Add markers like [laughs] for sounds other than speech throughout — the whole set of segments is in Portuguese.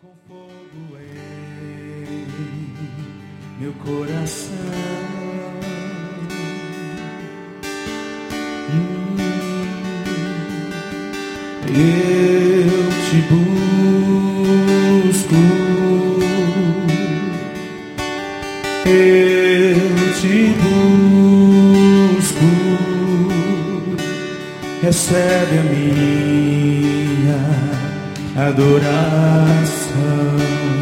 Com fogo em meu coração. Hum, eu te busco. Eu te busco. Recebe a minha adoração. Oh.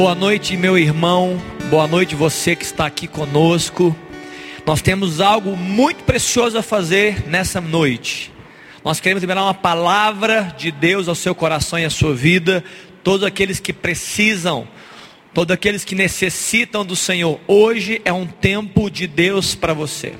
Boa noite, meu irmão. Boa noite, você que está aqui conosco. Nós temos algo muito precioso a fazer nessa noite. Nós queremos liberar uma palavra de Deus ao seu coração e à sua vida. Todos aqueles que precisam, todos aqueles que necessitam do Senhor. Hoje é um tempo de Deus para você.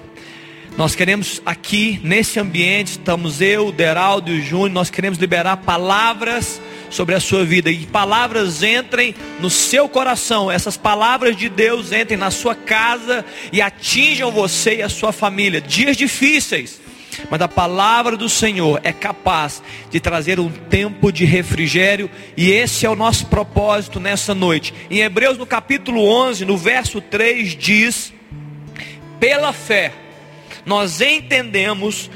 Nós queremos aqui, nesse ambiente, estamos eu, o Deraldo e o Júnior, nós queremos liberar palavras sobre a sua vida. E palavras entrem no seu coração, essas palavras de Deus entrem na sua casa e atinjam você e a sua família. Dias difíceis, mas a palavra do Senhor é capaz de trazer um tempo de refrigério, e esse é o nosso propósito nessa noite. Em Hebreus, no capítulo 11, no verso 3, diz: Pela fé, nós entendemos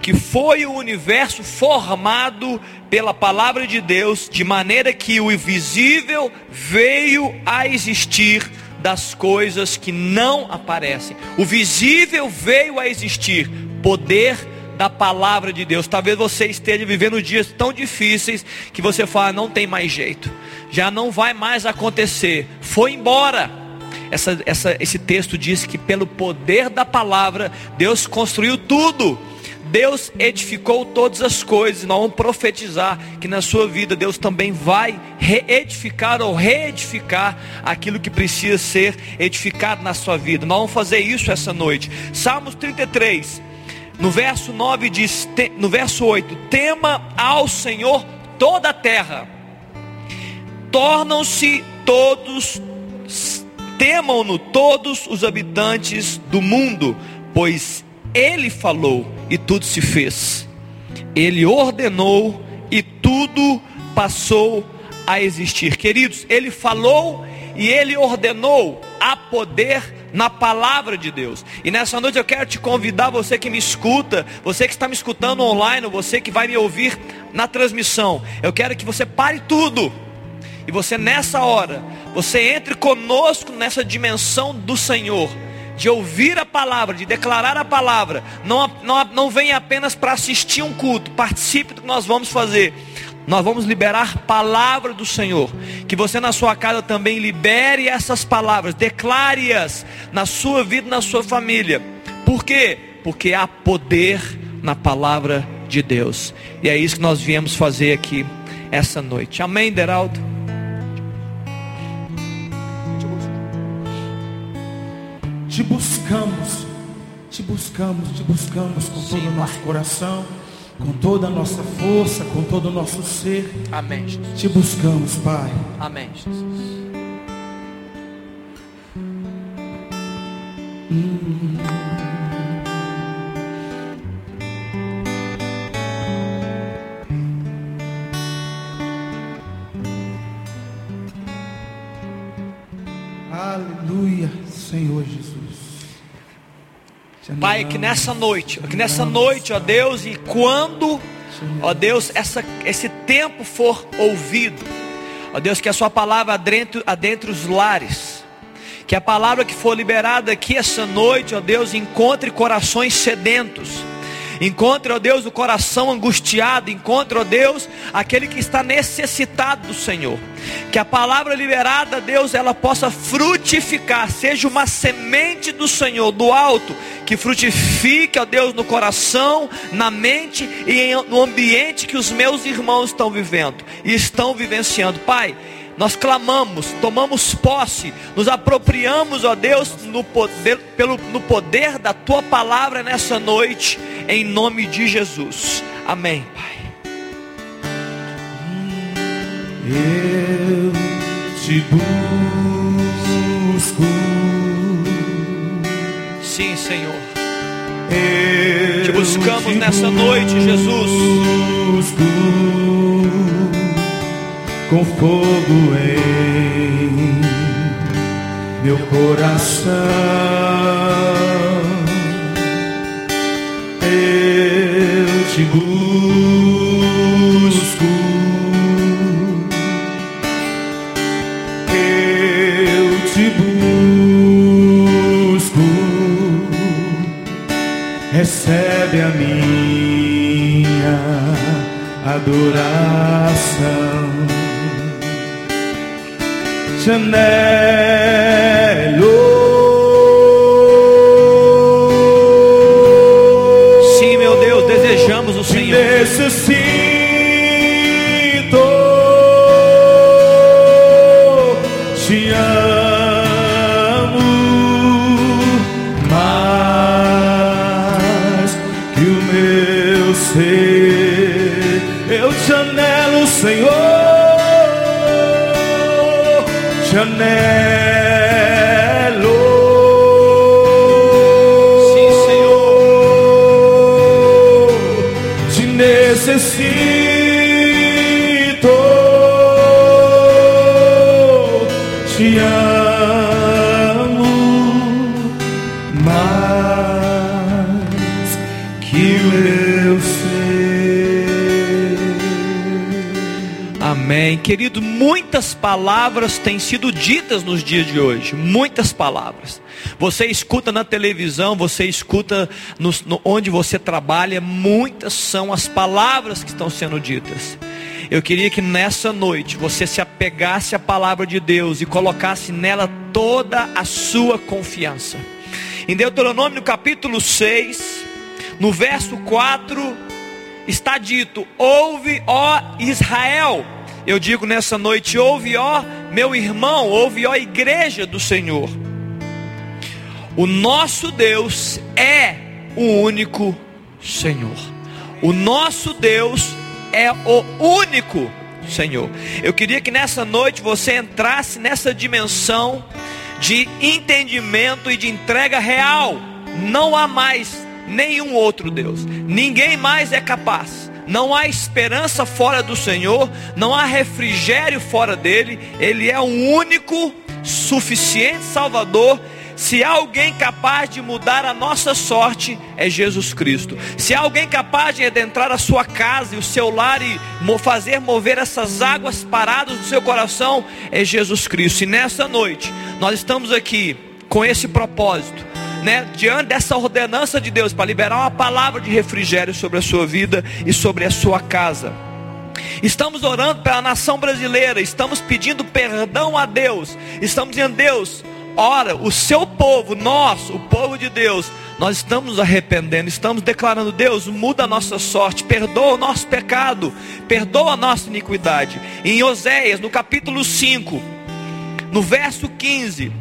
que foi o universo formado pela palavra de Deus, de maneira que o invisível veio a existir das coisas que não aparecem. O visível veio a existir, poder da palavra de Deus. Talvez você esteja vivendo dias tão difíceis que você fala, não tem mais jeito, já não vai mais acontecer, foi embora. Essa, essa, esse texto diz que pelo poder da palavra, Deus construiu tudo. Deus edificou todas as coisas. Nós vamos profetizar que na sua vida Deus também vai reedificar ou reedificar aquilo que precisa ser edificado na sua vida. Nós vamos fazer isso essa noite. Salmos 33, no verso 9 diz, no verso 8: Tema ao Senhor toda a terra. Tornam-se todos temam-no todos os habitantes do mundo, pois ele falou e tudo se fez. Ele ordenou e tudo passou a existir. Queridos, ele falou e ele ordenou a poder na palavra de Deus. E nessa noite eu quero te convidar, você que me escuta, você que está me escutando online, você que vai me ouvir na transmissão. Eu quero que você pare tudo. E você nessa hora, você entre conosco nessa dimensão do Senhor de ouvir a palavra, de declarar a palavra. Não, não, não venha apenas para assistir um culto, participe do que nós vamos fazer. Nós vamos liberar palavra do Senhor. Que você na sua casa também libere essas palavras, declare-as na sua vida na sua família. Por quê? Porque há poder na palavra de Deus. E é isso que nós viemos fazer aqui essa noite. Amém, Deraldo? Te buscamos, te buscamos, te buscamos com todo o nosso coração, com toda a nossa força, com todo o nosso ser. Amém. Jesus. Te buscamos, Pai. Amém, Jesus. Aleluia, Senhor Jesus. Pai, que nessa noite, que nessa noite, ó Deus, e quando, ó Deus, essa, esse tempo for ouvido, ó Deus, que a Sua palavra adentre, adentre os lares, que a palavra que for liberada aqui essa noite, ó Deus, encontre corações sedentos, Encontre, ó Deus, o coração angustiado. Encontre, ó Deus, aquele que está necessitado do Senhor. Que a palavra liberada, Deus, ela possa frutificar. Seja uma semente do Senhor, do alto, que frutifique, ó Deus, no coração, na mente e no ambiente que os meus irmãos estão vivendo e estão vivenciando. Pai, nós clamamos, tomamos posse, nos apropriamos, ó Deus, no poder, pelo, no poder da tua palavra nessa noite, em nome de Jesus. Amém, Pai. Eu te busco. Sim, Senhor. Eu Te buscamos te nessa noite, Jesus. busco com fogo em meu coração. Eu te busco. Eu te busco recebe a minha adoração. 주셨네. Muitas palavras têm sido ditas nos dias de hoje. Muitas palavras. Você escuta na televisão, você escuta no, no- onde você trabalha. Muitas são as palavras que estão sendo ditas. Eu queria que nessa noite você se apegasse à palavra de Deus e colocasse nela toda a sua confiança. Em Deuteronômio capítulo 6, no verso 4, está dito: Ouve, ó Israel. Eu digo nessa noite: Ouve, ó meu irmão, ouve, ó igreja do Senhor. O nosso Deus é o único Senhor. O nosso Deus é o único Senhor. Eu queria que nessa noite você entrasse nessa dimensão de entendimento e de entrega real. Não há mais nenhum outro Deus. Ninguém mais é capaz. Não há esperança fora do Senhor, não há refrigério fora dele. Ele é o único suficiente Salvador se há alguém capaz de mudar a nossa sorte, é Jesus Cristo. Se há alguém capaz de adentrar a sua casa e o seu lar e fazer mover essas águas paradas do seu coração, é Jesus Cristo. E nessa noite, nós estamos aqui com esse propósito, né? Diante dessa ordenança de Deus para liberar uma palavra de refrigério sobre a sua vida e sobre a sua casa. Estamos orando pela nação brasileira, estamos pedindo perdão a Deus, estamos dizendo, Deus, ora, o seu povo, nós, o povo de Deus, nós estamos arrependendo, estamos declarando, Deus, muda a nossa sorte, perdoa o nosso pecado, perdoa a nossa iniquidade. Em Oséias, no capítulo 5, no verso 15,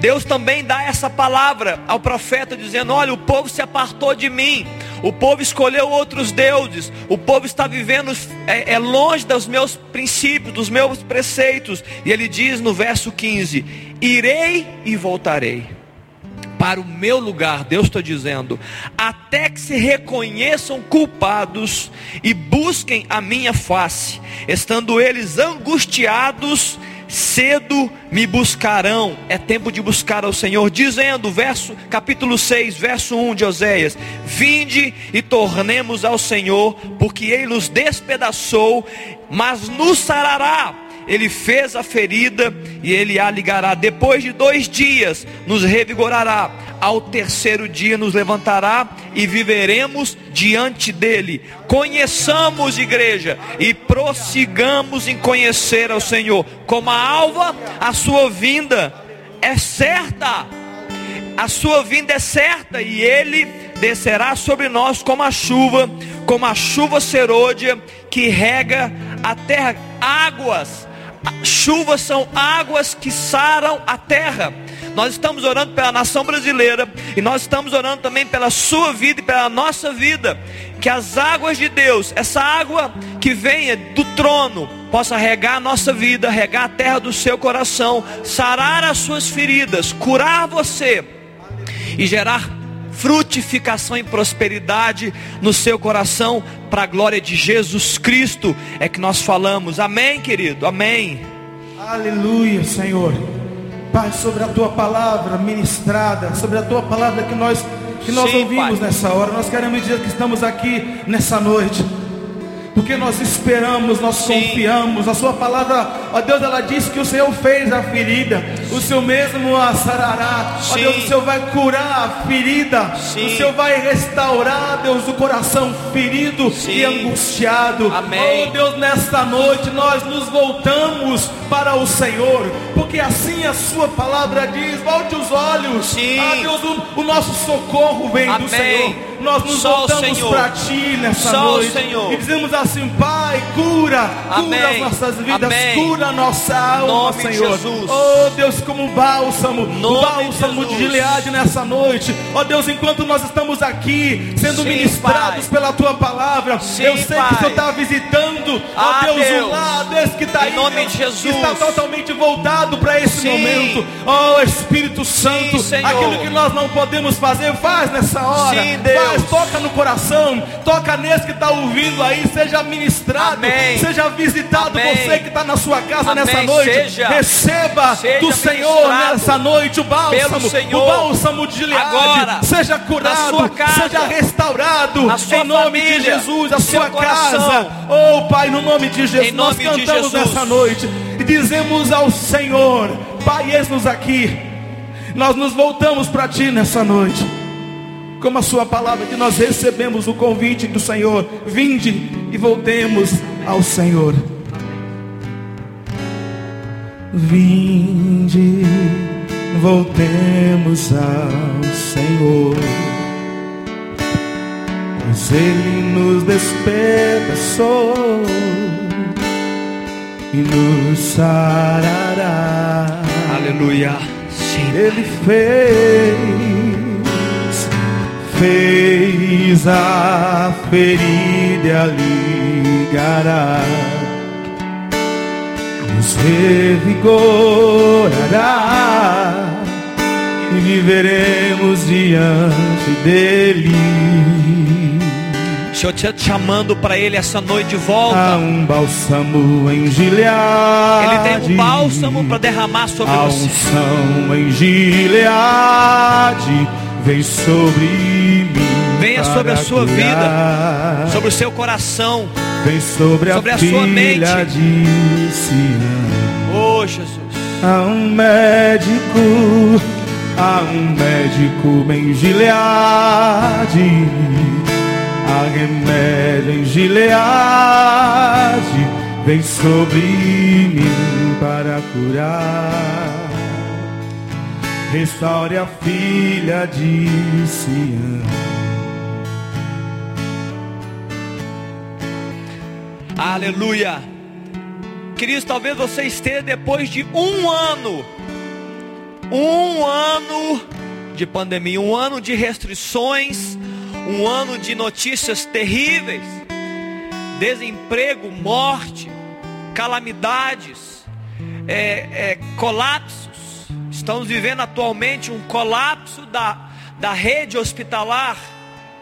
Deus também dá essa palavra ao profeta, dizendo: Olha, o povo se apartou de mim, o povo escolheu outros deuses, o povo está vivendo é, é longe dos meus princípios, dos meus preceitos. E ele diz no verso 15: Irei e voltarei para o meu lugar, Deus está dizendo, até que se reconheçam culpados e busquem a minha face, estando eles angustiados, cedo me buscarão. É tempo de buscar ao Senhor, dizendo, verso capítulo 6, verso 1 de Oséias: Vinde e tornemos ao Senhor, porque ele nos despedaçou, mas nos sarará ele fez a ferida e ele a ligará. Depois de dois dias, nos revigorará. Ao terceiro dia nos levantará e viveremos diante dele. Conheçamos, igreja, e prossigamos em conhecer ao Senhor. Como a alva, a sua vinda é certa. A sua vinda é certa e ele descerá sobre nós como a chuva, como a chuva serôdia que rega a terra. Águas, chuvas são águas que saram a terra. Nós estamos orando pela nação brasileira e nós estamos orando também pela sua vida e pela nossa vida. Que as águas de Deus, essa água que venha do trono, possa regar a nossa vida, regar a terra do seu coração, sarar as suas feridas, curar você e gerar frutificação e prosperidade no seu coração, para a glória de Jesus Cristo, é que nós falamos. Amém, querido? Amém. Aleluia, Senhor. Pai, sobre a tua palavra ministrada, sobre a tua palavra que nós que nós Sim, ouvimos pai. nessa hora, nós queremos dizer que estamos aqui nessa noite porque nós esperamos, nós Sim. confiamos. A Sua palavra, ó Deus, ela diz que o Senhor fez a ferida, o Senhor mesmo a sarará. Ó Deus, o Senhor vai curar a ferida, Sim. o Senhor vai restaurar, Deus, o coração ferido e angustiado. Amém. Ó Deus, nesta noite nós nos voltamos para o Senhor, porque assim a Sua palavra diz: volte os olhos, Sim. ah Deus, o, o nosso socorro vem Amém. do Senhor nós nos Só voltamos para Ti nessa Só noite. E dizemos assim, Pai, cura, Amém. cura as nossas vidas, Amém. cura a nossa alma, Senhor. Oh Deus, como um bálsamo, o bálsamo de, de Gileade nessa noite. Oh Deus, enquanto nós estamos aqui sendo Sim, ministrados pai. pela Tua palavra, Sim, eu sei pai. que o Senhor está visitando, ah, oh Deus, Deus, um lado esse que está aí, nome está totalmente voltado para esse Sim. momento. Oh Espírito Santo, aquilo que nós não podemos fazer, faz nessa hora. Sim, Deus toca no coração, toca nesse que está ouvindo aí, seja ministrado, Amém. seja visitado Amém. você que está na sua casa Amém. nessa noite. Seja, receba seja do Senhor nessa noite o bálsamo, o bálsamo de Gileade, seja curado, casa, seja restaurado, em nome família, de Jesus, a sua casa. Oh Pai, no nome de Jesus, nós cantamos nessa noite e dizemos ao Senhor, Pai, eis-nos aqui. Nós nos voltamos para Ti nessa noite como a sua palavra que nós recebemos o convite do Senhor, vinde e voltemos ao Senhor. Vinde, voltemos ao Senhor. Pois Ele nos despedaçou e nos sarará. Aleluia. Ele fez fez a ferida ligará, nos revigorará e viveremos diante dele. Senhor te chamando para Ele essa noite de volta. Há um bálsamo em Gileade. Ele tem um bálsamo para derramar sobre Há você. Unção em Gileade vem sobre mim. Venha sobre a sua curar. vida, sobre o seu coração, vem sobre, sobre a, a sua mente. De Sião. Oh Jesus. Há um médico, há um médico em Gileade, há remédio em Gileade, vem sobre mim para curar restaure a filha de Sião. Aleluia. Queridos, talvez você esteja depois de um ano, um ano de pandemia, um ano de restrições, um ano de notícias terríveis, desemprego, morte, calamidades, é, é, colapso Estamos vivendo atualmente um colapso da, da rede hospitalar,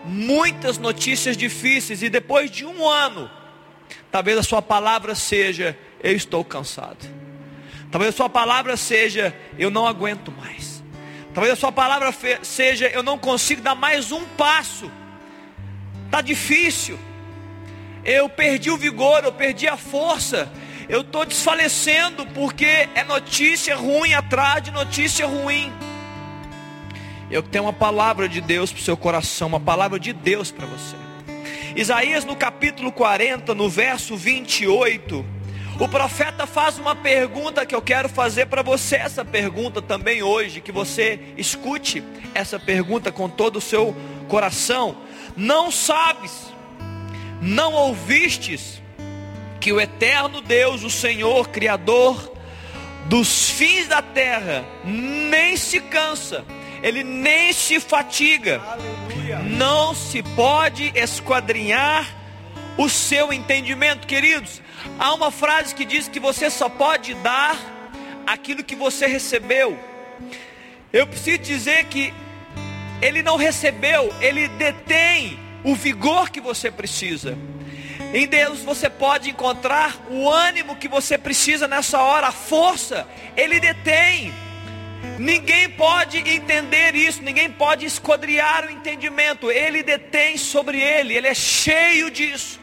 muitas notícias difíceis, e depois de um ano, talvez a sua palavra seja: Eu estou cansado. Talvez a sua palavra seja: Eu não aguento mais. Talvez a sua palavra seja: Eu não consigo dar mais um passo. Está difícil. Eu perdi o vigor, eu perdi a força eu estou desfalecendo porque é notícia ruim atrás de notícia ruim. Eu tenho uma palavra de Deus para o seu coração, uma palavra de Deus para você. Isaías no capítulo 40, no verso 28, o profeta faz uma pergunta que eu quero fazer para você, essa pergunta também hoje, que você escute essa pergunta com todo o seu coração. Não sabes, não ouvistes que o eterno Deus, o Senhor, Criador dos fins da terra, nem se cansa, ele nem se fatiga, Aleluia. não se pode esquadrinhar o seu entendimento, queridos. Há uma frase que diz que você só pode dar aquilo que você recebeu. Eu preciso dizer que ele não recebeu, ele detém o vigor que você precisa. Em Deus você pode encontrar o ânimo que você precisa nessa hora, a força, Ele detém. Ninguém pode entender isso, ninguém pode esquadriar o entendimento, Ele detém sobre Ele, Ele é cheio disso.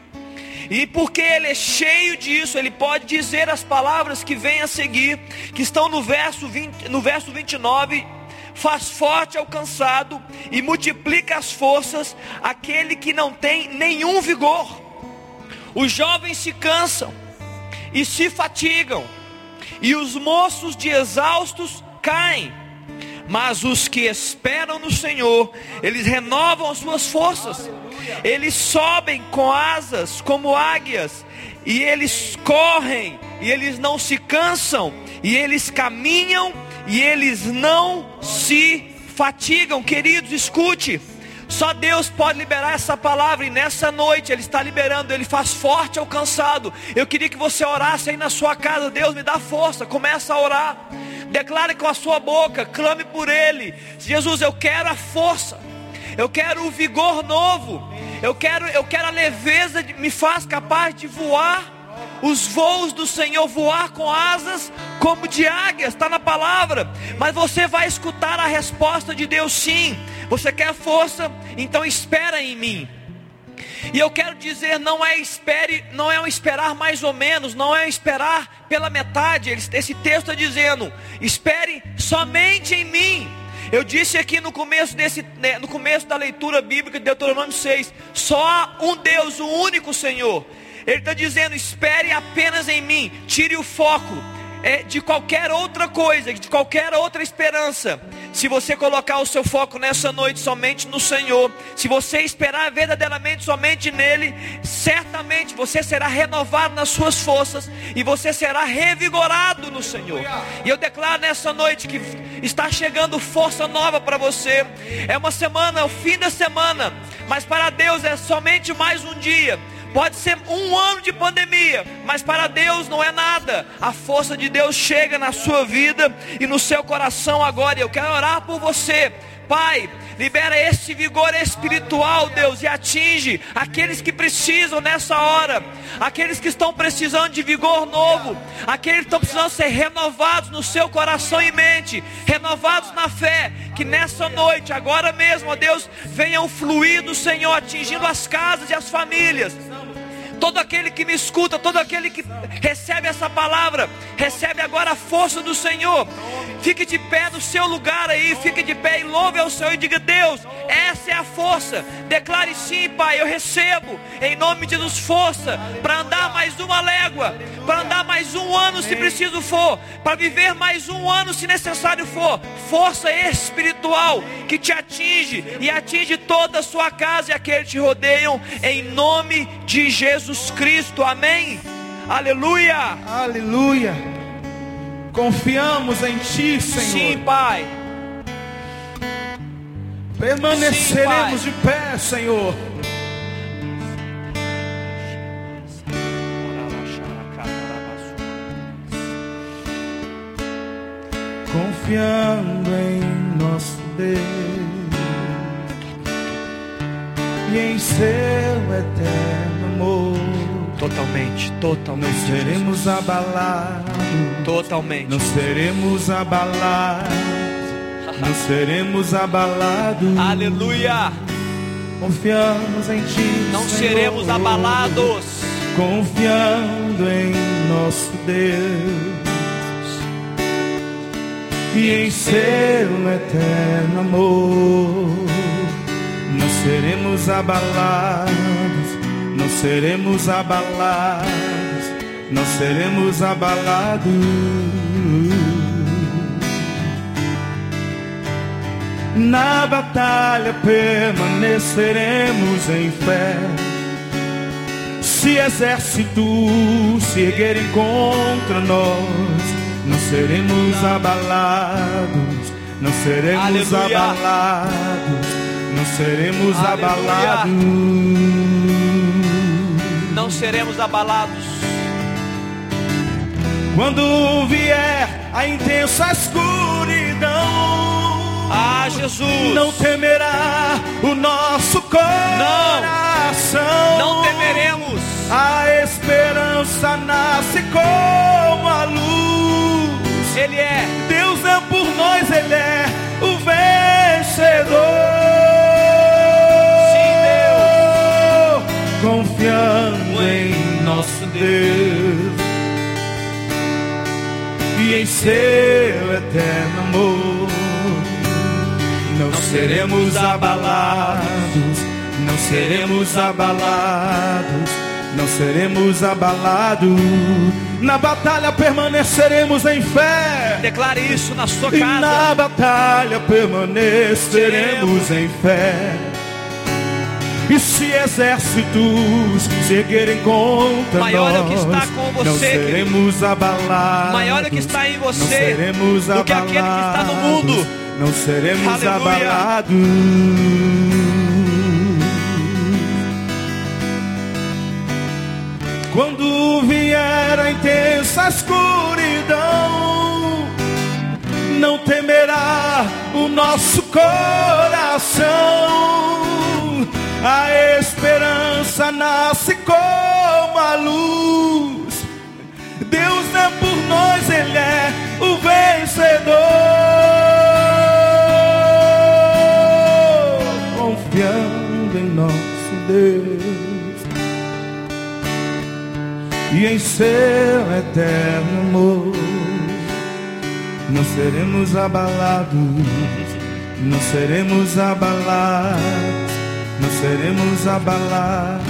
E porque Ele é cheio disso, Ele pode dizer as palavras que vêm a seguir, que estão no verso, 20, no verso 29, faz forte ao cansado e multiplica as forças aquele que não tem nenhum vigor. Os jovens se cansam e se fatigam, e os moços de exaustos caem. Mas os que esperam no Senhor, eles renovam as suas forças. Eles sobem com asas como águias, e eles correm, e eles não se cansam, e eles caminham, e eles não se fatigam. Queridos, escute. Só Deus pode liberar essa palavra e nessa noite Ele está liberando, Ele faz forte ao cansado. Eu queria que você orasse aí na sua casa, Deus me dá força, começa a orar. Declare com a sua boca, clame por Ele. Jesus, eu quero a força, eu quero o vigor novo, eu quero, eu quero a leveza, me faz capaz de voar os voos do Senhor, voar com asas como de águias, está na palavra. Mas você vai escutar a resposta de Deus sim. Você quer força? Então espera em mim. E eu quero dizer, não é espere, não é um esperar mais ou menos, não é esperar pela metade. Esse texto está dizendo: espere somente em mim. Eu disse aqui no começo desse, né, no começo da leitura bíblica de Deuteronômio 6, só um Deus, o único Senhor. Ele está dizendo: espere apenas em mim, tire o foco de qualquer outra coisa, de qualquer outra esperança. Se você colocar o seu foco nessa noite somente no Senhor, se você esperar verdadeiramente somente nele, certamente você será renovado nas suas forças e você será revigorado no Senhor. E eu declaro nessa noite que está chegando força nova para você. É uma semana, é o fim da semana, mas para Deus é somente mais um dia. Pode ser um ano de pandemia, mas para Deus não é nada. A força de Deus chega na sua vida e no seu coração agora. Eu quero orar por você. Pai, libera esse vigor espiritual, Deus, e atinge aqueles que precisam nessa hora, aqueles que estão precisando de vigor novo, aqueles que estão precisando ser renovados no seu coração e mente, renovados na fé, que nessa noite, agora mesmo, ó Deus, venham fluir do Senhor, atingindo as casas e as famílias todo aquele que me escuta, todo aquele que recebe essa palavra, recebe agora a força do Senhor. Fique de pé no seu lugar aí, fique de pé e louve ao Senhor e diga: Deus, essa é a força. Declare sim, Pai, eu recebo em nome de Jesus força para andar mais uma légua, para andar mais um ano se preciso for, para viver mais um ano se necessário for. Força espiritual que te atinge e atinge toda a sua casa e aqueles que te rodeiam, em nome de Jesus Jesus Cristo, amém? Aleluia, aleluia. Confiamos em Ti, Senhor. Sim, Pai. Permaneceremos Sim, pai. de pé, Senhor. Confiando em nosso Deus e em seu eterno amor. Totalmente, totalmente. Não seremos abalados. Totalmente. Não seremos abalados. [laughs] Não seremos abalados. Aleluia. Confiamos em Ti. Não Senhor. seremos abalados. Confiando em nosso Deus. e em seu eterno amor. Não seremos abalados, não seremos abalados, não seremos abalados. Na batalha permaneceremos em fé. Se exércitos se erguerem contra nós, não seremos abalados, não seremos Aleluia. abalados, não seremos Aleluia. abalados. Não seremos abalados. Quando vier a intensa escuridão, ah, Jesus. Não temerá o nosso coração. Não, não temeremos. A esperança nasce como a luz. Ele é. Deus é por nós, Ele é o vencedor. Deus e em seu eterno amor não seremos abalados, não seremos abalados, não seremos abalados. Na batalha permaneceremos em fé. Declare isso na sua casa. E na batalha permaneceremos em fé. E se exércitos se erguerem contra Maior nós, é o que está com você, não seremos abalados. Maior é o que está em você, não seremos do que aquele que está no mundo não seremos Aleluia. abalados. Quando vier a intensa escuridão, não temerá o nosso coração. A esperança nasce como a luz. Deus é por nós, Ele é o vencedor. confiando em nosso Deus e em seu eterno amor. Não seremos abalados, não seremos abalados, seremos abalados.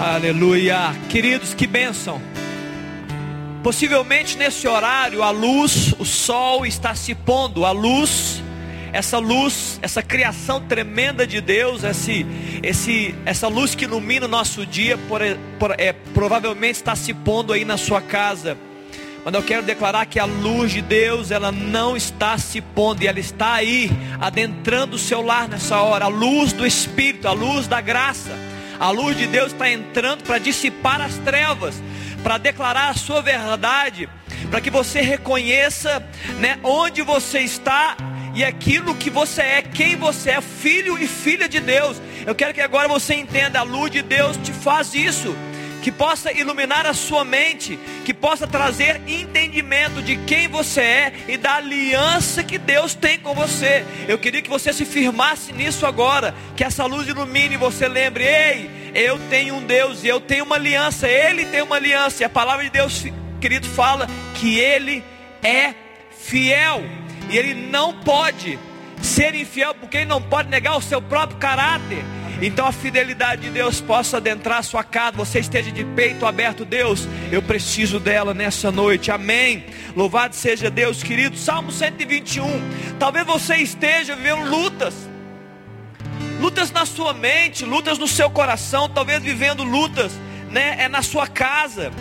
Aleluia, queridos, que bênção. Possivelmente nesse horário a luz, o sol está se pondo, a luz essa luz, essa criação tremenda de Deus, esse, esse, essa luz que ilumina o nosso dia, por, por, é, provavelmente está se pondo aí na sua casa. Mas eu quero declarar que a luz de Deus, ela não está se pondo, e ela está aí, adentrando o seu lar nessa hora. A luz do Espírito, a luz da graça, a luz de Deus está entrando para dissipar as trevas, para declarar a sua verdade, para que você reconheça né, onde você está e aquilo que você é, quem você é, filho e filha de Deus. Eu quero que agora você entenda: a luz de Deus te faz isso. Que possa iluminar a sua mente, que possa trazer entendimento de quem você é e da aliança que Deus tem com você. Eu queria que você se firmasse nisso agora, que essa luz ilumine e você lembre: ei, eu tenho um Deus e eu tenho uma aliança, Ele tem uma aliança, e a palavra de Deus, querido, fala que Ele é fiel. E ele não pode ser infiel, porque ele não pode negar o seu próprio caráter. Então a fidelidade de Deus possa adentrar a sua casa, você esteja de peito aberto, Deus, eu preciso dela nessa noite, amém. Louvado seja Deus, querido. Salmo 121. Talvez você esteja vivendo lutas, lutas na sua mente, lutas no seu coração, talvez vivendo lutas, né, é na sua casa.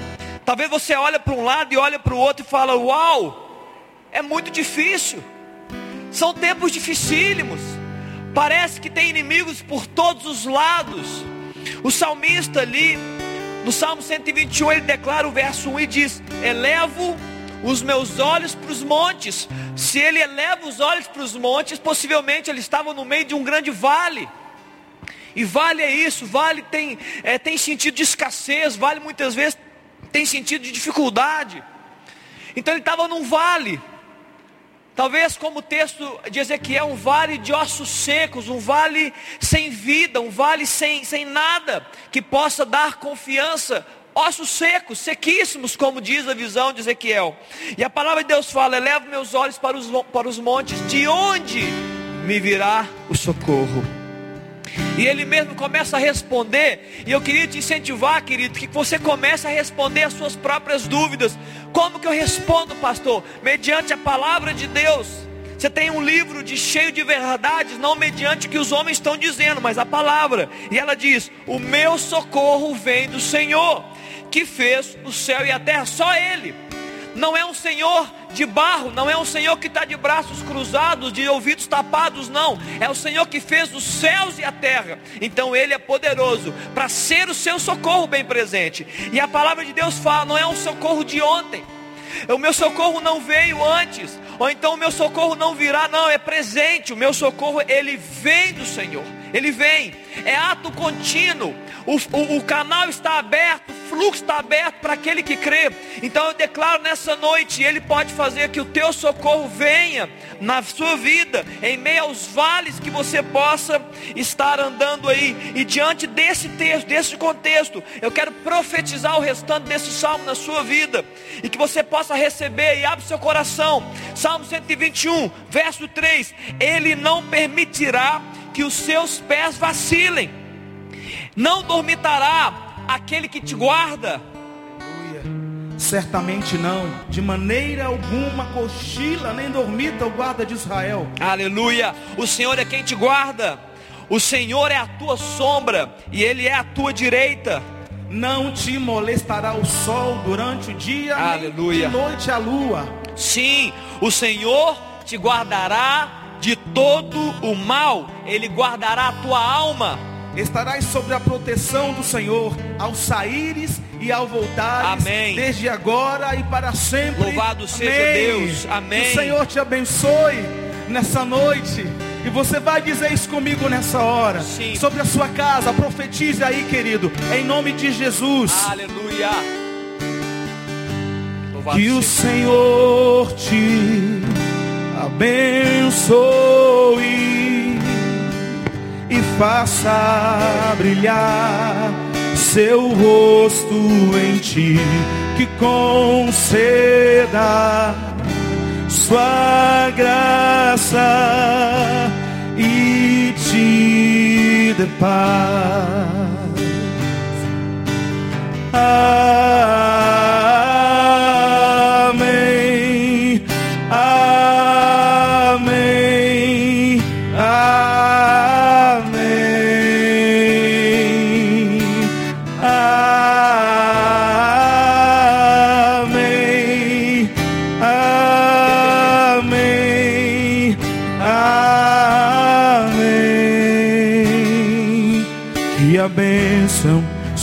Talvez você olhe para um lado e olhe para o outro e fala: "Uau, é muito difícil. São tempos dificílimos. Parece que tem inimigos por todos os lados. O salmista ali, no Salmo 121, ele declara o verso 1 e diz: Elevo os meus olhos para os montes. Se ele eleva os olhos para os montes, possivelmente ele estava no meio de um grande vale. E vale é isso, vale tem, é, tem sentido de escassez, vale muitas vezes tem sentido de dificuldade. Então ele estava num vale. Talvez como o texto de Ezequiel, um vale de ossos secos, um vale sem vida, um vale sem, sem nada que possa dar confiança ossos secos, sequíssimos, como diz a visão de Ezequiel. E a palavra de Deus fala: eleva meus olhos para os, para os montes, de onde me virá o socorro? E ele mesmo começa a responder, e eu queria te incentivar, querido, que você comece a responder as suas próprias dúvidas. Como que eu respondo, pastor? Mediante a palavra de Deus. Você tem um livro de cheio de verdades, não mediante o que os homens estão dizendo, mas a palavra. E ela diz: "O meu socorro vem do Senhor, que fez o céu e a terra, só ele". Não é um Senhor de barro, não é um Senhor que está de braços cruzados, de ouvidos tapados, não. É o Senhor que fez os céus e a terra. Então Ele é poderoso para ser o seu socorro bem presente. E a palavra de Deus fala: não é um socorro de ontem. O meu socorro não veio antes, ou então o meu socorro não virá, não, é presente. O meu socorro, ele vem do Senhor, ele vem, é ato contínuo. O, o, o canal está aberto, o fluxo está aberto para aquele que crê. Então eu declaro nessa noite, Ele pode fazer que o teu socorro venha na sua vida, em meio aos vales que você possa estar andando aí. E diante desse texto, desse contexto, eu quero profetizar o restante desse salmo na sua vida. E que você possa receber e abre seu coração. Salmo 121, verso 3: Ele não permitirá que os seus pés vacilem não dormitará aquele que te guarda. Certamente não, de maneira alguma cochila nem dormita o guarda de Israel. Aleluia. O Senhor é quem te guarda. O Senhor é a tua sombra e ele é a tua direita. Não te molestará o sol durante o dia, Aleluia. nem de noite a lua. Sim, o Senhor te guardará de todo o mal. Ele guardará a tua alma estarás sobre a proteção do Senhor ao saíres e ao voltares, Amém. desde agora e para sempre. Louvado seja Deus. Amém. Que o Senhor te abençoe nessa noite. E você vai dizer isso comigo nessa hora. Sim. Sobre a sua casa, profetize aí, querido, em nome de Jesus. Aleluia. Louvado que o Senhor te abençoe e faça brilhar seu rosto em ti, que conceda sua graça e te dê paz. Ah,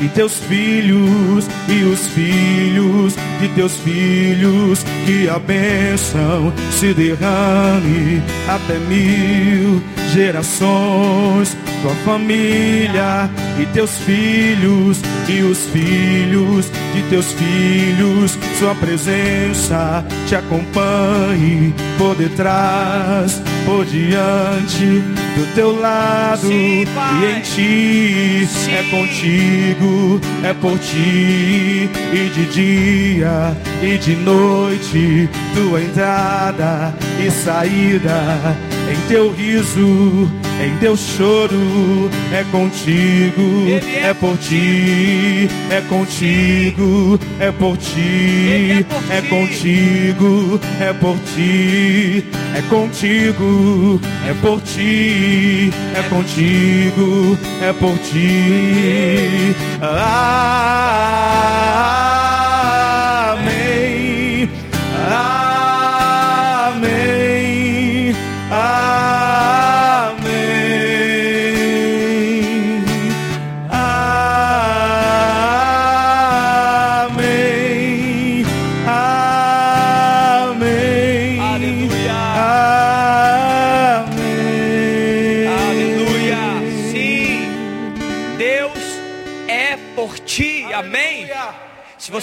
e teus filhos e os filhos de teus filhos, que a bênção se derrame até mil gerações, tua família e teus filhos e os filhos de teus filhos, sua presença te acompanhe por detrás, por diante, do teu lado Sim, e em ti Sim. é contigo, é por ti e de dia e de noite, tua entrada e saída em teu riso, em teu choro, é contigo, é é por ti, é contigo, é por ti, é por é contigo, é por ti, é contigo, é por ti, é contigo, é por ti. Amém.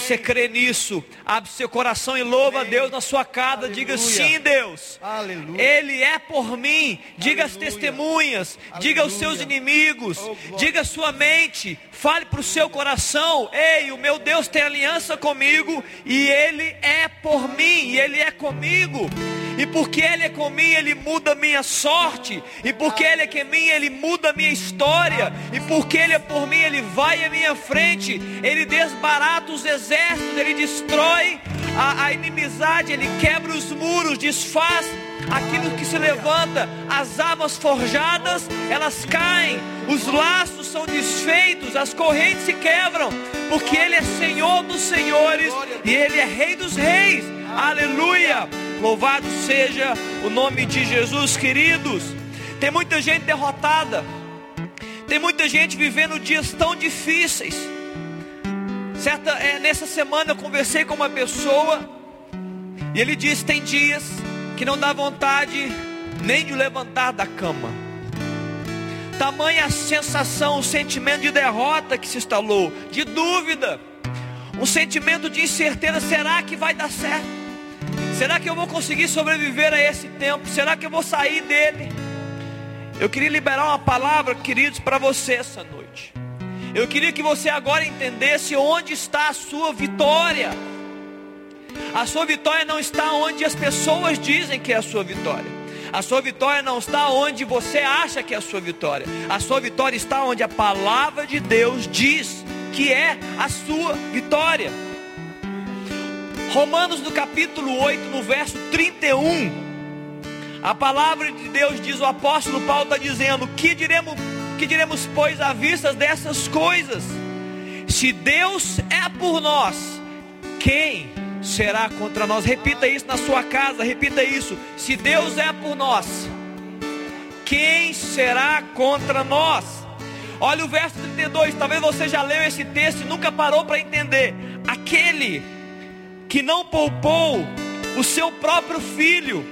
Você crê nisso, abre seu coração e louva Amém. a Deus na sua casa. Aleluia. Diga sim, Deus. Aleluia. Ele é por mim. Diga Aleluia. as testemunhas. Diga aos seus inimigos. Oh, diga a sua mente. Fale para o seu coração: Ei, o meu Deus tem aliança comigo. E Ele é por mim. E Ele é comigo. E porque Ele é comigo, Ele muda minha sorte. E porque Ele é comigo, Ele muda minha história. E porque Ele é por mim, Ele vai à minha frente. Ele desbarata os exércitos, Ele destrói a, a inimizade, Ele quebra os muros, desfaz aquilo que se levanta, as armas forjadas, elas caem, os laços são desfeitos, as correntes se quebram, porque Ele é Senhor dos senhores e Ele é Rei dos reis. Aleluia! Louvado seja o nome de Jesus, queridos. Tem muita gente derrotada. Tem muita gente vivendo dias tão difíceis. Certa, é, nessa semana eu conversei com uma pessoa e ele disse: tem dias que não dá vontade nem de levantar da cama. Tamanha a sensação, o sentimento de derrota que se instalou, de dúvida, um sentimento de incerteza: será que vai dar certo? Será que eu vou conseguir sobreviver a esse tempo? Será que eu vou sair dele? Eu queria liberar uma palavra, queridos, para você essa noite. Eu queria que você agora entendesse onde está a sua vitória. A sua vitória não está onde as pessoas dizem que é a sua vitória. A sua vitória não está onde você acha que é a sua vitória. A sua vitória está onde a palavra de Deus diz que é a sua vitória. Romanos no capítulo 8, no verso 31. A palavra de Deus diz, o apóstolo Paulo está dizendo: que diremos, que diremos, pois, à vista dessas coisas? Se Deus é por nós, quem será contra nós? Repita isso na sua casa, repita isso. Se Deus é por nós, quem será contra nós? Olha o verso 32, talvez você já leu esse texto e nunca parou para entender. Aquele que não poupou o seu próprio filho,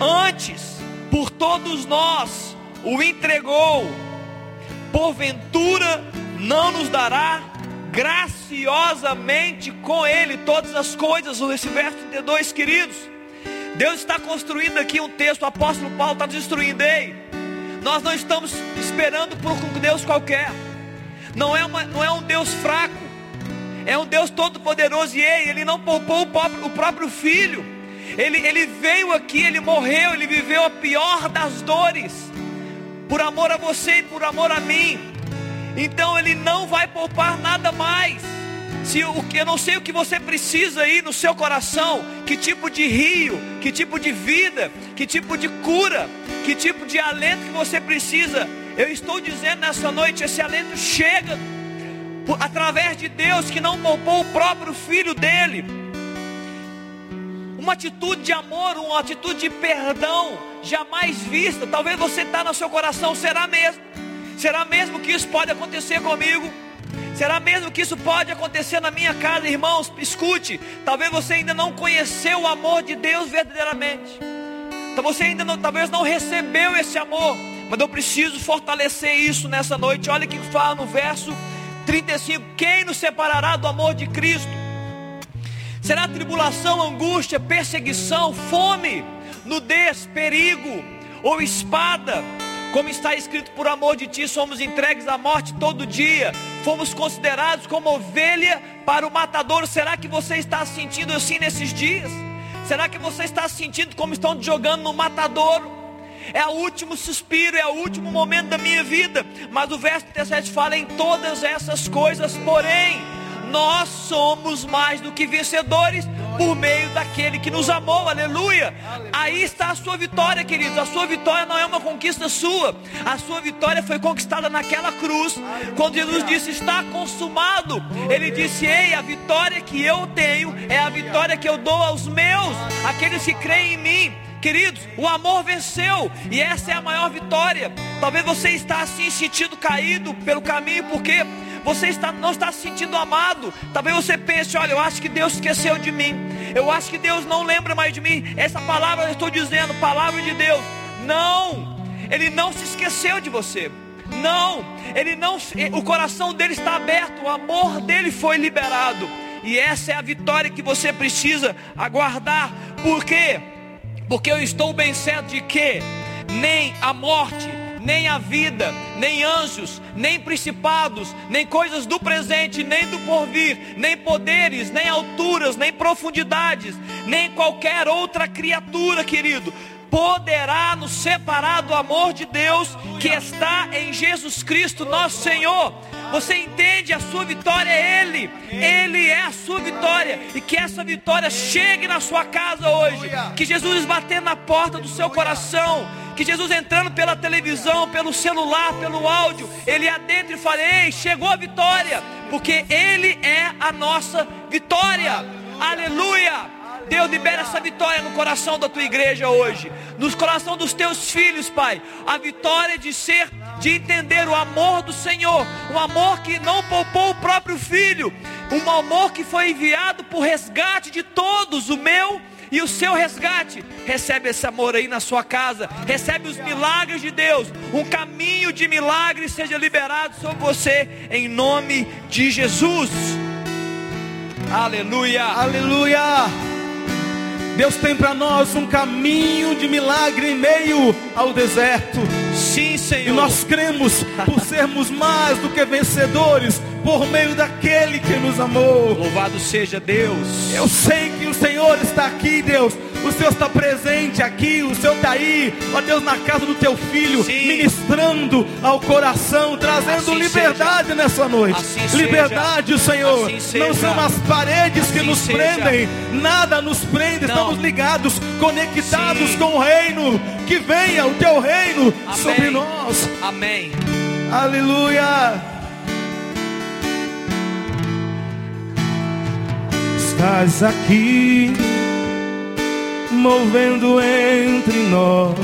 antes, por todos nós, o entregou, porventura não nos dará graciosamente com ele todas as coisas, esse verso 32, queridos. Deus está construindo aqui um texto, o apóstolo Paulo está destruindo aí. Nós não estamos esperando por um Deus qualquer. Não é, uma, não é um Deus fraco é um Deus todo-poderoso e ei, ele não poupou o próprio, o próprio filho. Ele, ele veio aqui, ele morreu, ele viveu a pior das dores, por amor a você e por amor a mim. Então ele não vai poupar nada mais. Se que eu não sei o que você precisa aí no seu coração, que tipo de rio, que tipo de vida, que tipo de cura, que tipo de alento que você precisa. Eu estou dizendo nessa noite, esse alento chega através de Deus que não poupou o próprio filho dele. Uma atitude de amor, uma atitude de perdão jamais vista. Talvez você está no seu coração, será mesmo? Será mesmo que isso pode acontecer comigo? Será mesmo que isso pode acontecer na minha casa, irmãos? Escute, talvez você ainda não conheceu o amor de Deus verdadeiramente. Então você ainda não, talvez não recebeu esse amor, mas eu preciso fortalecer isso nessa noite. Olha o que fala no verso 35: Quem nos separará do amor de Cristo? Será tribulação, angústia, perseguição, fome, nudez, perigo ou espada? Como está escrito, por amor de ti somos entregues à morte todo dia, fomos considerados como ovelha para o matador. Será que você está sentindo assim nesses dias? Será que você está sentindo como estão te jogando no matadouro? é o último suspiro, é o último momento da minha vida. Mas o verso 37 fala em todas essas coisas, porém, nós somos mais do que vencedores por meio daquele que nos amou, aleluia. Aí está a sua vitória, queridos. A sua vitória não é uma conquista sua, a sua vitória foi conquistada naquela cruz. Quando Jesus disse está consumado, ele disse: Ei, a vitória que eu tenho é a vitória que eu dou aos meus, aqueles que creem em mim. Queridos, o amor venceu e essa é a maior vitória. Talvez você está assim sentindo caído pelo caminho porque você está, não está se sentindo amado. Talvez você pense: olha, eu acho que Deus esqueceu de mim. Eu acho que Deus não lembra mais de mim. Essa palavra eu estou dizendo, palavra de Deus. Não, Ele não se esqueceu de você. Não, ele não, o coração dele está aberto, o amor dele foi liberado. E essa é a vitória que você precisa aguardar. Por quê? Porque eu estou bem certo de que nem a morte, nem a vida, nem anjos, nem principados, nem coisas do presente, nem do porvir, nem poderes, nem alturas, nem profundidades, nem qualquer outra criatura, querido, poderá nos separar do amor de Deus que está em Jesus Cristo, nosso Senhor. Você entende? A sua vitória é Ele, Ele é a sua vitória, e que essa vitória chegue na sua casa hoje. Que Jesus batendo na porta do seu coração, que Jesus entrando pela televisão, pelo celular, pelo áudio, Ele adentre e fale: Ei, chegou a vitória, porque Ele é a nossa vitória. Aleluia. Deus libera essa vitória no coração da tua igreja hoje, no coração dos teus filhos, Pai. A vitória de ser, de entender o amor do Senhor, um amor que não poupou o próprio filho, um amor que foi enviado por resgate de todos, o meu e o seu resgate. Recebe esse amor aí na sua casa, recebe os milagres de Deus. Um caminho de milagres seja liberado sobre você, em nome de Jesus. Aleluia. Aleluia. Deus tem para nós um caminho de milagre em meio ao deserto. Sim, Senhor. E nós cremos por sermos mais do que vencedores por meio daquele que nos amou. Louvado seja Deus. Eu sei que o Senhor está aqui, Deus. O Senhor está presente aqui, o Senhor está aí, ó Deus, na casa do teu filho, Sim. ministrando ao coração, trazendo assim liberdade seja. nessa noite. Assim liberdade, seja. Senhor. Assim Não são as paredes que assim nos seja. prendem, nada nos prende, Não. estamos ligados, conectados Sim. com o reino. Que venha o teu reino Amém. sobre nós. Amém. Aleluia. Estás aqui movendo entre nós.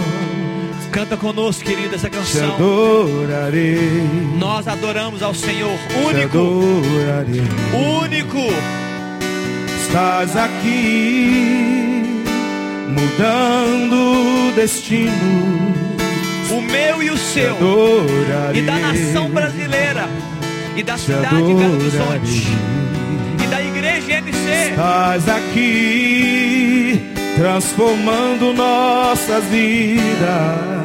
Canta conosco, querida, essa canção. Te adorarei. Nós adoramos ao Senhor único. Te adorarei. Único. Estás aqui mudando o destino. O meu e o seu. E da nação brasileira. E da cidade de Belo Horizonte. E da igreja MC. Estás aqui transformando nossas vidas.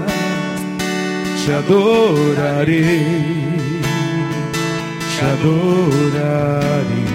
Te adorarei, te adorarei.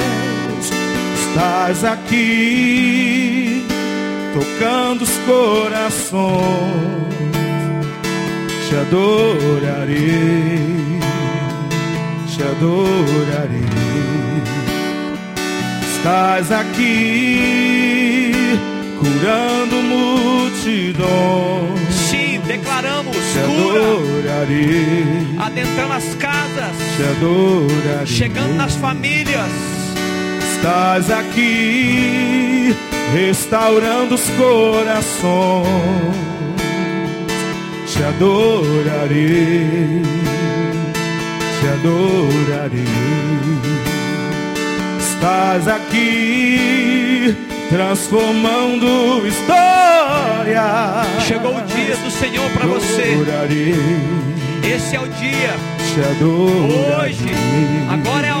Estás aqui, tocando os corações. Te adorarei, te adorarei. Estás aqui curando multidões. Sim, declaramos Te adorarei. adentrando as casas, Te adorarei. chegando nas famílias. Estás aqui restaurando os corações. Te adorarei. Te adorarei. Estás aqui transformando história. Chegou o dia do Senhor para você. Esse é o dia. Hoje, agora é a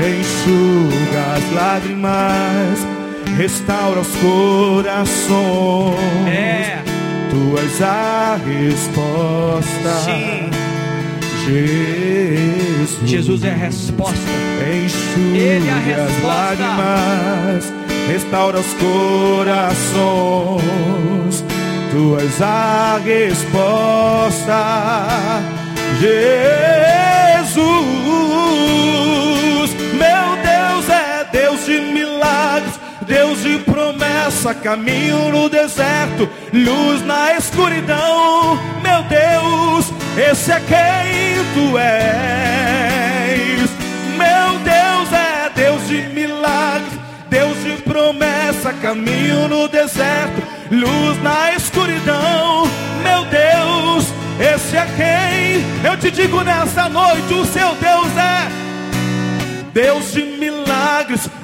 Enxuga as lágrimas, restaura os corações. É. Tu és a resposta. Sim. Jesus, Jesus é a resposta. enxuga Ele é a as resposta. lágrimas, restaura os corações. Tu és a resposta, Jesus. Deus de promessa, caminho no deserto, luz na escuridão. Meu Deus, esse é quem tu és. Meu Deus é Deus de milagres, Deus de promessa, caminho no deserto, luz na escuridão. Meu Deus, esse é quem eu te digo nessa noite: o seu Deus é. Deus de milagres,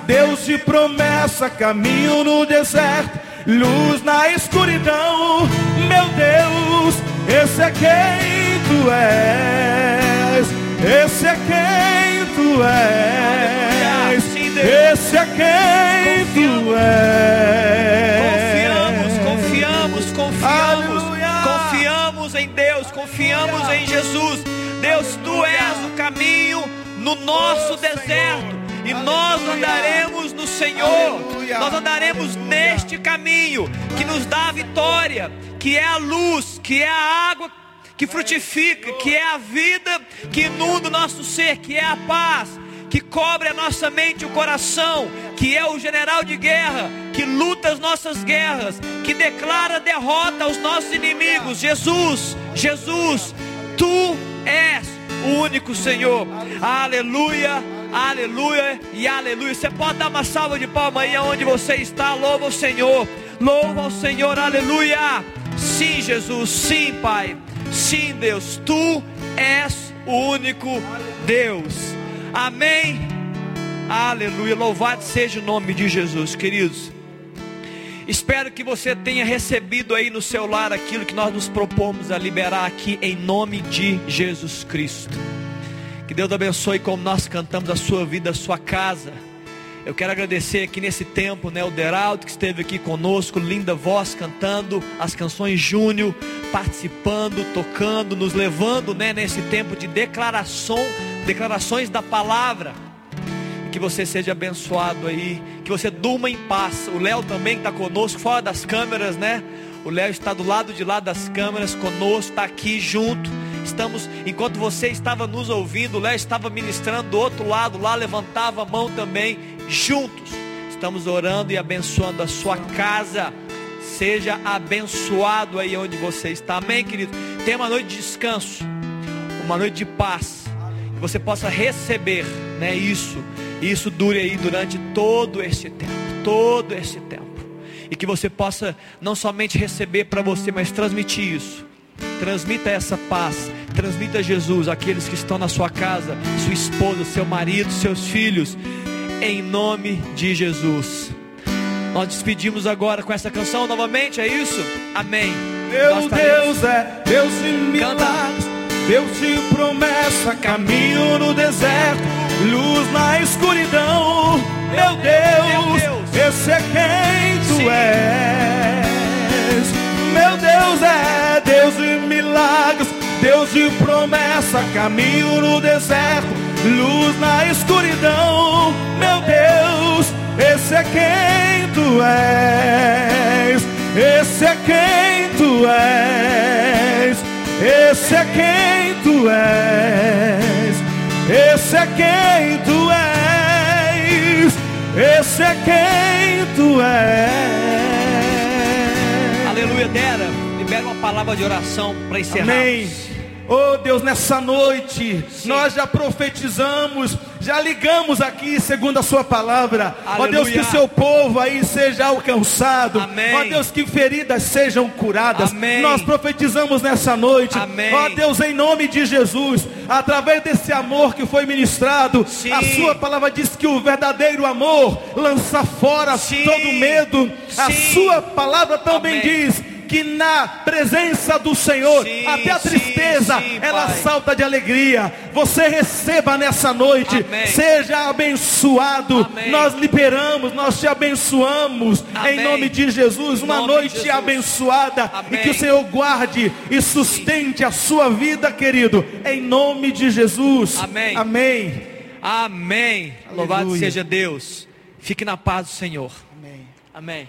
Deus de promessa, caminho no deserto, luz na escuridão. Meu Deus, esse é quem tu és. Esse é quem tu és. Esse é quem tu és. Confiamos, confiamos, confiamos. Confiamos em Deus, confiamos em Jesus. Deus, tu és o caminho no nosso nós andaremos no Senhor. Nós andaremos neste caminho que nos dá a vitória, que é a luz, que é a água que frutifica, que é a vida que inunda o nosso ser, que é a paz, que cobre a nossa mente e o coração, que é o general de guerra, que luta as nossas guerras, que declara derrota aos nossos inimigos. Jesus, Jesus, tu és o único Senhor. Aleluia. Aleluia e aleluia. Você pode dar uma salva de palmas aí onde você está. Louva o Senhor. Louva o Senhor. Aleluia. Sim, Jesus. Sim, Pai. Sim, Deus. Tu és o único Deus. Amém. Aleluia. Louvado seja o nome de Jesus, queridos. Espero que você tenha recebido aí no seu lar aquilo que nós nos propomos a liberar aqui em nome de Jesus Cristo. Que Deus abençoe como nós cantamos a sua vida, a sua casa. Eu quero agradecer aqui nesse tempo, né, o Deraldo que esteve aqui conosco, linda voz cantando as canções Júnior, participando, tocando, nos levando, né, nesse tempo de declaração, declarações da palavra. Que você seja abençoado aí, que você durma em paz. O Léo também está conosco, fora das câmeras, né? O Léo está do lado de lá das câmeras conosco, está aqui junto. Estamos, enquanto você estava nos ouvindo, Léo estava ministrando do outro lado, lá levantava a mão também, juntos. Estamos orando e abençoando a sua casa. Seja abençoado aí onde você está. Amém, querido? Tenha uma noite de descanso, uma noite de paz. Que você possa receber, né? Isso. E isso dure aí durante todo este tempo. Todo este tempo. E que você possa não somente receber para você, mas transmitir isso. Transmita essa paz, transmita Jesus àqueles que estão na sua casa, sua esposa, seu marido, seus filhos, em nome de Jesus. Nós despedimos agora com essa canção novamente, é isso? Amém. Meu Deus é Deus de milagres, Deus de promessa, caminho no deserto, luz na escuridão. Meu Deus, Meu Deus. esse é quem tu Sim. és. Meu Deus é Deus de milagres, Deus de promessa, caminho no deserto, luz na escuridão. Meu Deus, esse é quem tu és. Esse é quem tu és. Esse é quem tu és. Esse é quem tu és. Esse é quem tu és. Aleluia, Dera. Libera uma palavra de oração para encerrar. Amém. Oh Deus, nessa noite nós já profetizamos, já ligamos aqui segundo a sua palavra. Ó Aleluia. Deus, que o seu povo aí seja alcançado. Ó Deus, que feridas sejam curadas. Amém. Nós profetizamos nessa noite. Ó Deus, em nome de Jesus, através desse amor que foi ministrado, Sim. a sua palavra diz que o verdadeiro amor lança fora Sim. todo medo. A Sim. sua palavra também Amém. diz que na presença do Senhor, sim, até a tristeza, sim, sim, ela pai. salta de alegria. Você receba nessa noite, Amém. seja abençoado. Amém. Nós liberamos, nós te abençoamos Amém. em nome de Jesus. Uma noite Jesus. abençoada e que o Senhor guarde e sustente a sua vida, querido, em nome de Jesus. Amém. Amém. Amém. Louvado seja Deus. Fique na paz do Senhor. Amém. Amém.